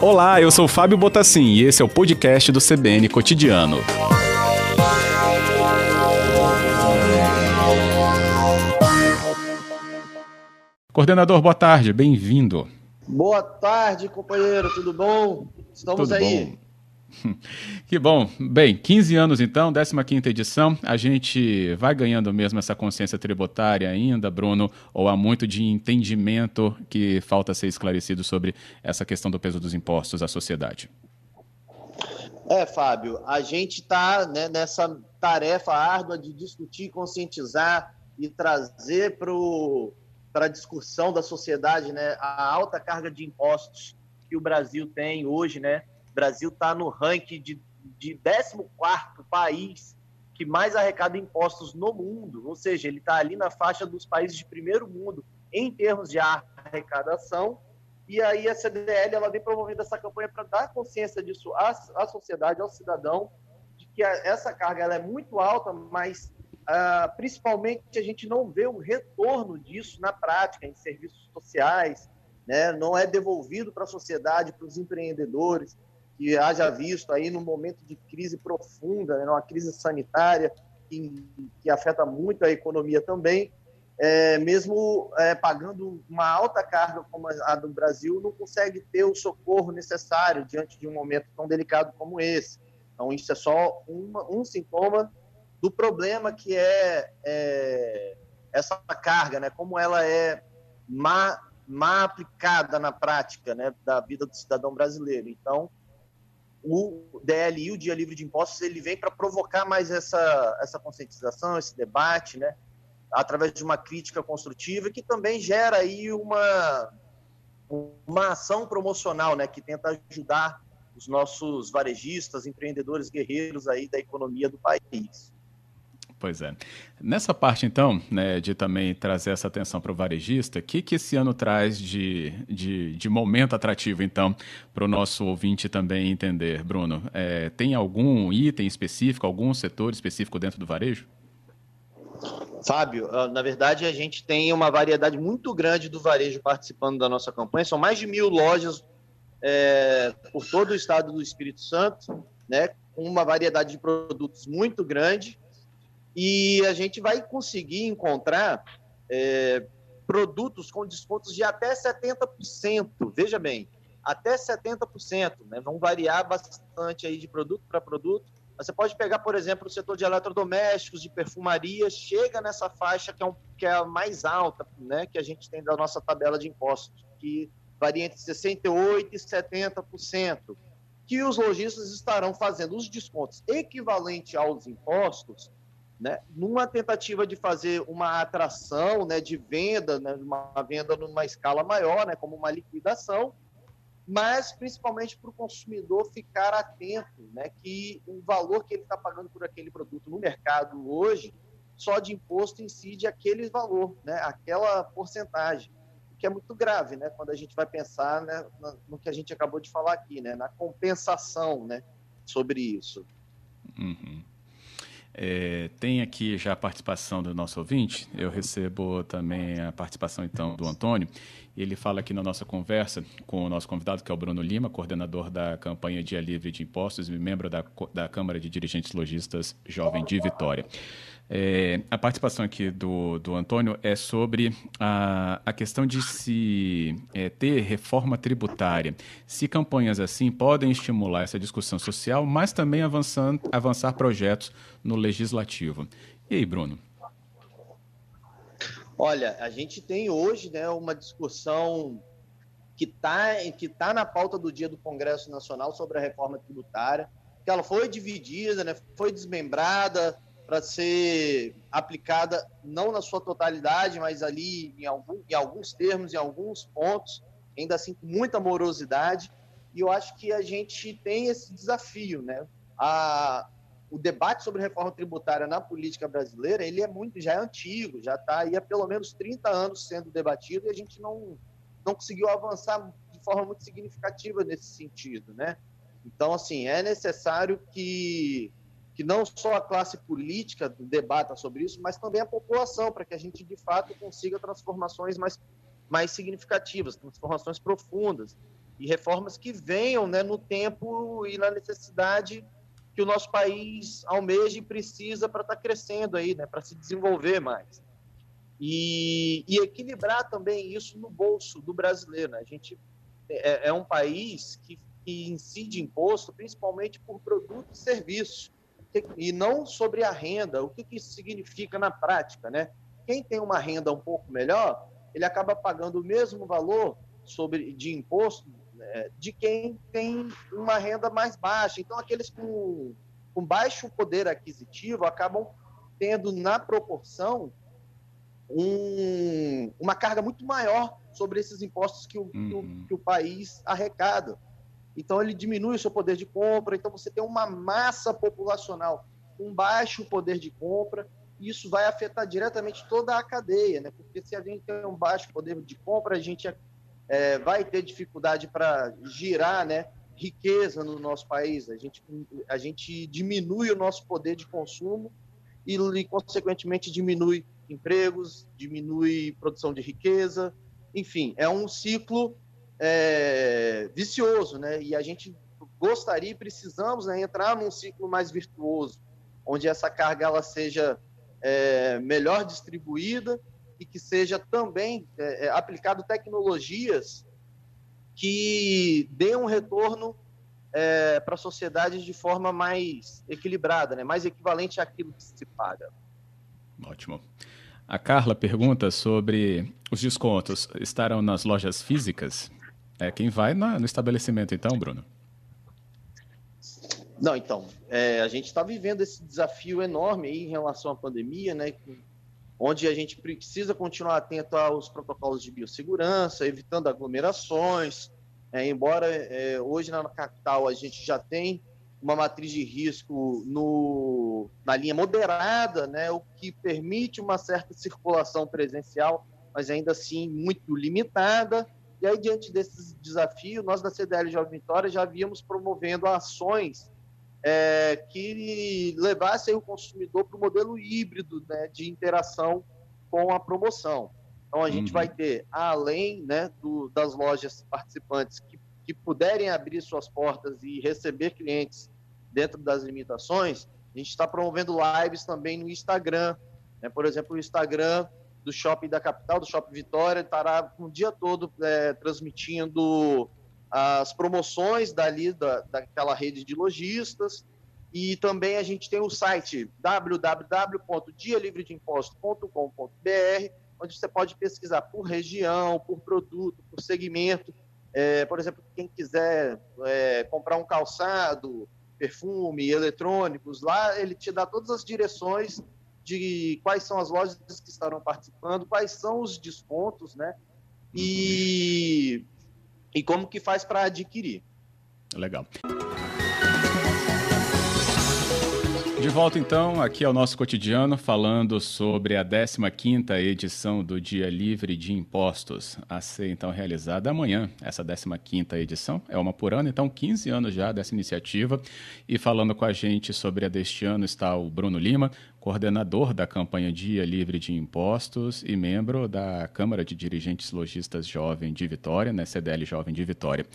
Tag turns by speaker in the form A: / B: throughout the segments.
A: Olá, eu sou Fábio Botassin e esse é o podcast do CBN Cotidiano. Coordenador, boa tarde, bem-vindo.
B: Boa tarde, companheiro, tudo bom? Estamos
A: Tudo
B: aí.
A: bom? Que bom. Bem, 15 anos então, 15ª edição. A gente vai ganhando mesmo essa consciência tributária ainda, Bruno, ou há muito de entendimento que falta ser esclarecido sobre essa questão do peso dos impostos à sociedade?
B: É, Fábio, a gente está né, nessa tarefa árdua de discutir, conscientizar e trazer para a discussão da sociedade né, a alta carga de impostos que o Brasil tem hoje, né? O Brasil está no ranking de, de 14 país que mais arrecada impostos no mundo, ou seja, ele está ali na faixa dos países de primeiro mundo em termos de arrecadação. E aí a CDL ela vem promovendo essa campanha para dar consciência disso à, à sociedade, ao cidadão, de que a, essa carga ela é muito alta, mas ah, principalmente a gente não vê um retorno disso na prática, em serviços sociais, né? não é devolvido para a sociedade, para os empreendedores que haja visto aí num momento de crise profunda, né, uma crise sanitária que, que afeta muito a economia também, é, mesmo é, pagando uma alta carga como a do Brasil, não consegue ter o socorro necessário diante de um momento tão delicado como esse. Então, isso é só uma, um sintoma do problema que é, é, essa carga, né? como ela é má, má aplicada na prática né? da vida do cidadão brasileiro. Então, o DLI, o Dia Livre de Impostos, ele vem para provocar mais essa, essa conscientização, esse debate, né? através de uma crítica construtiva que também gera aí uma, uma ação promocional, né? que tenta ajudar os nossos varejistas, empreendedores guerreiros aí da economia do país.
A: Pois é. Nessa parte, então, né, de também trazer essa atenção para o varejista, o que, que esse ano traz de, de, de momento atrativo, então, para o nosso ouvinte também entender, Bruno? É, tem algum item específico, algum setor específico dentro do varejo?
B: Fábio, ah, na verdade, a gente tem uma variedade muito grande do varejo participando da nossa campanha. São mais de mil lojas é, por todo o estado do Espírito Santo, né, com uma variedade de produtos muito grande e a gente vai conseguir encontrar é, produtos com descontos de até 70%. Veja bem, até 70%, né? Vão variar bastante aí de produto para produto. Você pode pegar, por exemplo, o setor de eletrodomésticos, de perfumaria, chega nessa faixa que é, um, que é a mais alta, né? Que a gente tem da nossa tabela de impostos, que varia entre 68% e 70%. Que os lojistas estarão fazendo os descontos equivalentes aos impostos né, numa tentativa de fazer uma atração né, de venda, né, uma venda numa escala maior, né, como uma liquidação, mas principalmente para o consumidor ficar atento, né, que o valor que ele está pagando por aquele produto no mercado hoje, só de imposto incide aquele valor, né, aquela porcentagem, o que é muito grave, né, quando a gente vai pensar né, no que a gente acabou de falar aqui, né, na compensação, né, sobre isso.
A: Uhum. É, tem aqui já a participação do nosso ouvinte. Eu recebo também a participação então do Antônio. Ele fala aqui na nossa conversa com o nosso convidado, que é o Bruno Lima, coordenador da campanha Dia Livre de Impostos e membro da, da Câmara de Dirigentes Logistas Jovem de Vitória. É, a participação aqui do, do Antônio é sobre a, a questão de se é, ter reforma tributária. Se campanhas assim podem estimular essa discussão social, mas também avançando, avançar projetos no legislativo. E aí, Bruno?
B: Olha, a gente tem hoje né, uma discussão que está que tá na pauta do dia do Congresso Nacional sobre a reforma tributária, que ela foi dividida, né, foi desmembrada, para ser aplicada não na sua totalidade, mas ali em, algum, em alguns termos, em alguns pontos, ainda assim com muita morosidade. E eu acho que a gente tem esse desafio, né? A, o debate sobre reforma tributária na política brasileira, ele é muito, já é antigo, já está aí há pelo menos 30 anos sendo debatido e a gente não, não conseguiu avançar de forma muito significativa nesse sentido, né? Então, assim, é necessário que que não só a classe política debata sobre isso, mas também a população, para que a gente de fato consiga transformações mais mais significativas, transformações profundas e reformas que venham né, no tempo e na necessidade que o nosso país almeja e precisa para estar tá crescendo aí, né, para se desenvolver mais. E, e, equilibrar também isso no bolso do brasileiro. Né? A gente é, é um país que, que, incide imposto principalmente por produtos e serviços, e não sobre a renda. O que, que isso significa na prática? Né? Quem tem uma renda um pouco melhor, ele acaba pagando o mesmo valor sobre de imposto né, de quem tem uma renda mais baixa. Então, aqueles com, com baixo poder aquisitivo acabam tendo, na proporção, um, uma carga muito maior sobre esses impostos que o, uhum. que, o, uhum. que o país arrecada. Então, ele diminui o seu poder de compra. Então, você tem uma massa populacional com baixo poder de compra. Isso vai afetar diretamente toda a cadeia, né? Porque se a gente tem um baixo poder de compra, a gente é, vai ter dificuldade para girar, né? riqueza no nosso país. A gente, a gente diminui o nosso poder de consumo e, e consequentemente, diminui empregos, diminui produção de riqueza, enfim, é um ciclo é, vicioso, né? E a gente gostaria e precisamos né, entrar num ciclo mais virtuoso, onde essa carga ela seja é, melhor distribuída e que seja também é, é aplicado tecnologias que dê um retorno é, para a sociedade de forma mais equilibrada, né? mais equivalente àquilo que se paga.
A: Ótimo. A Carla pergunta sobre os descontos. Estarão nas lojas físicas? É quem vai na, no estabelecimento, então, Bruno?
B: Não, então, é, a gente está vivendo esse desafio enorme aí em relação à pandemia, né? Onde a gente precisa continuar atento aos protocolos de biossegurança, evitando aglomerações. É, embora é, hoje na capital a gente já tem uma matriz de risco no, na linha moderada, né, o que permite uma certa circulação presencial, mas ainda assim muito limitada. E aí, diante desses desafios, nós da CDL Jovem Vitória já havíamos promovendo ações é, que levassem o consumidor para o modelo híbrido né, de interação com a promoção. Então, a gente uhum. vai ter, além né, do, das lojas participantes que que puderem abrir suas portas e receber clientes dentro das limitações, a gente está promovendo lives também no Instagram. Né? Por exemplo, o Instagram do Shopping da Capital, do Shopping Vitória, estará o dia todo é, transmitindo as promoções dali, da, daquela rede de lojistas. E também a gente tem o site www.dialivredeimposto.com.br, onde você pode pesquisar por região, por produto, por segmento, é, por exemplo, quem quiser é, comprar um calçado, perfume, eletrônicos, lá ele te dá todas as direções de quais são as lojas que estarão participando, quais são os descontos, né? E, e como que faz para adquirir.
A: Legal. De volta então aqui ao nosso cotidiano falando sobre a 15ª edição do Dia Livre de Impostos, a ser então realizada amanhã. Essa 15ª edição é uma por ano, então 15 anos já dessa iniciativa. E falando com a gente sobre a deste ano está o Bruno Lima, coordenador da campanha Dia Livre de Impostos e membro da Câmara de Dirigentes Logistas Jovem de Vitória, né, CDL Jovem de Vitória.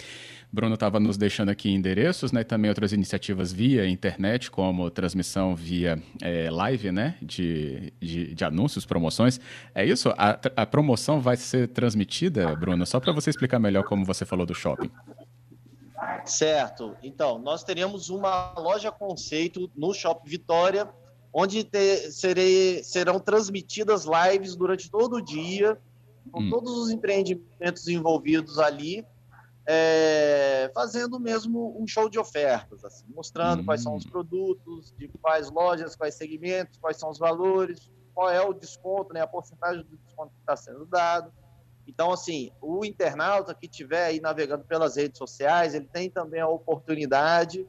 A: Bruno estava nos deixando aqui endereços, né, também outras iniciativas via internet, como transmissão via é, live, né, de, de, de, anúncios, promoções. É isso? A, a promoção vai ser transmitida, Bruno? Só para você explicar melhor como você falou do shopping.
B: Certo. Então, nós teríamos uma loja conceito no Shopping Vitória, onde ter, serei, serão transmitidas lives durante todo o dia, com hum. todos os empreendimentos envolvidos ali, é, fazendo mesmo um show de ofertas, assim, mostrando hum. quais são os hum. produtos, de quais lojas, quais segmentos, quais são os valores, qual é o desconto, né, a porcentagem do desconto que está sendo dado. Então, assim, o internauta que estiver aí navegando pelas redes sociais, ele tem também a oportunidade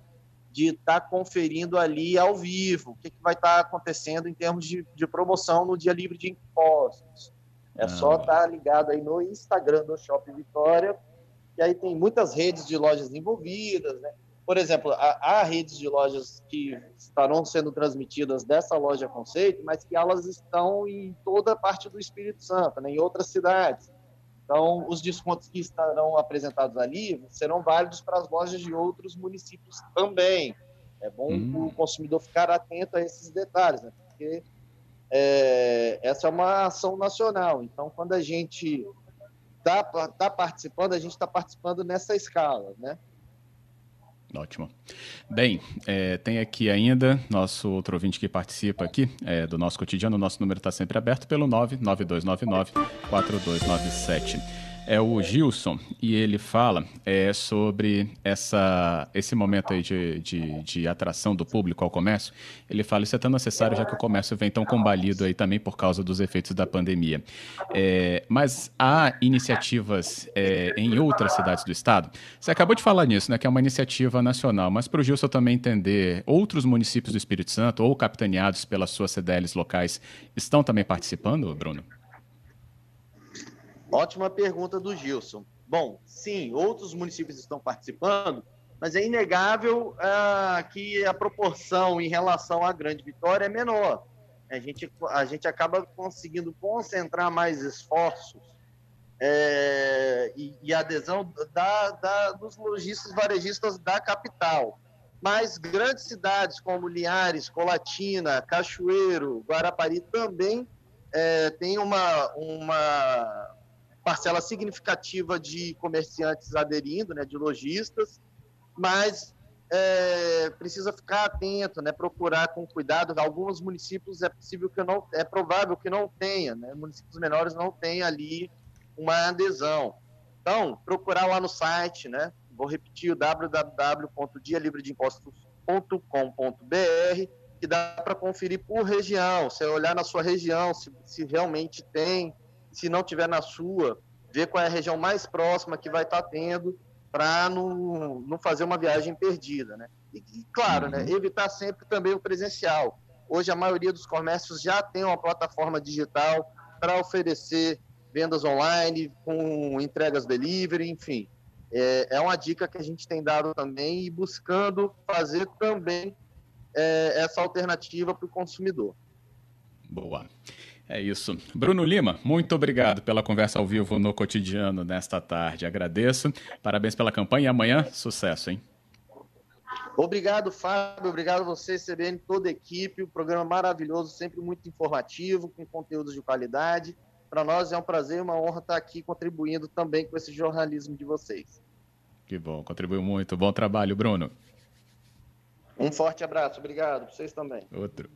B: de estar tá conferindo ali ao vivo o que, que vai estar tá acontecendo em termos de, de, promoção no dia livre de impostos. É ah. só estar tá ligado aí no Instagram do Shopping Vitória, e aí tem muitas redes de lojas envolvidas, né? Por exemplo, há, há redes de lojas que estarão sendo transmitidas dessa loja conceito, mas que elas estão em toda a parte do Espírito Santo, né? em outras cidades. Então, os descontos que estarão apresentados ali serão válidos para as lojas de outros municípios também. É bom hum. o consumidor ficar atento a esses detalhes, né? porque é, essa é uma ação nacional. Então, quando a gente está tá participando, a gente está participando nessa escala, né?
A: Ótimo. Bem, é, tem aqui ainda nosso outro ouvinte que participa aqui é, do nosso cotidiano. Nosso número está sempre aberto pelo 99299 4297 é o Gilson e ele fala é, sobre essa, esse momento aí de, de, de, atração do público ao comércio. Ele fala isso é tão necessário já que o comércio vem tão combalido aí também por causa dos efeitos da pandemia. É, mas há iniciativas é, em outras cidades do estado. Você acabou de falar nisso, né, que é uma iniciativa nacional, mas para o Gilson também entender, outros municípios do Espírito Santo ou capitaneados pelas suas CDLs locais estão também participando, Bruno?
B: Ótima pergunta do Gilson. Bom, sim, outros municípios estão participando, mas é inegável ah, que a proporção em relação à Grande Vitória é menor. A gente, a gente acaba conseguindo concentrar mais esforços é, e, e, adesão da, da, dos lojistas varejistas da capital. Mas grandes cidades como Linhares, Colatina, Cachoeiro, Guarapari também é, têm uma, uma, parcela significativa de comerciantes aderindo, né, de lojistas, mas é, precisa ficar atento, né, procurar com cuidado. Alguns municípios é possível que não, é provável que não tenha, né, municípios menores não têm ali uma adesão. Então, procurar lá no site, né, vou repetir o www.dialivredeimpostos.com.br que dá para conferir por região, você olhar na sua região se, se realmente tem se não tiver na sua, ver qual é a região mais próxima que vai estar tá tendo para não, não fazer uma viagem perdida, né? E, e claro, né, uhum. né, evitar sempre também o presencial. Hoje a maioria dos comércios já tem uma plataforma digital para oferecer vendas online, com entregas delivery, enfim. É, é, uma dica que a gente tem dado também e buscando fazer também é, essa alternativa para o consumidor.
A: Boa. É isso. Bruno Lima, muito obrigado pela conversa ao vivo no cotidiano nesta tarde. Agradeço. Parabéns pela campanha e amanhã, sucesso, hein?
B: Obrigado, Fábio. Obrigado a você, CBN, toda a equipe. O programa maravilhoso, sempre muito informativo, com conteúdos de qualidade. Para nós é um prazer e uma honra estar aqui contribuindo também com esse jornalismo de vocês.
A: Que bom, contribuiu muito. Bom trabalho, Bruno.
B: Um forte abraço. Obrigado. Vocês também.
A: Outro.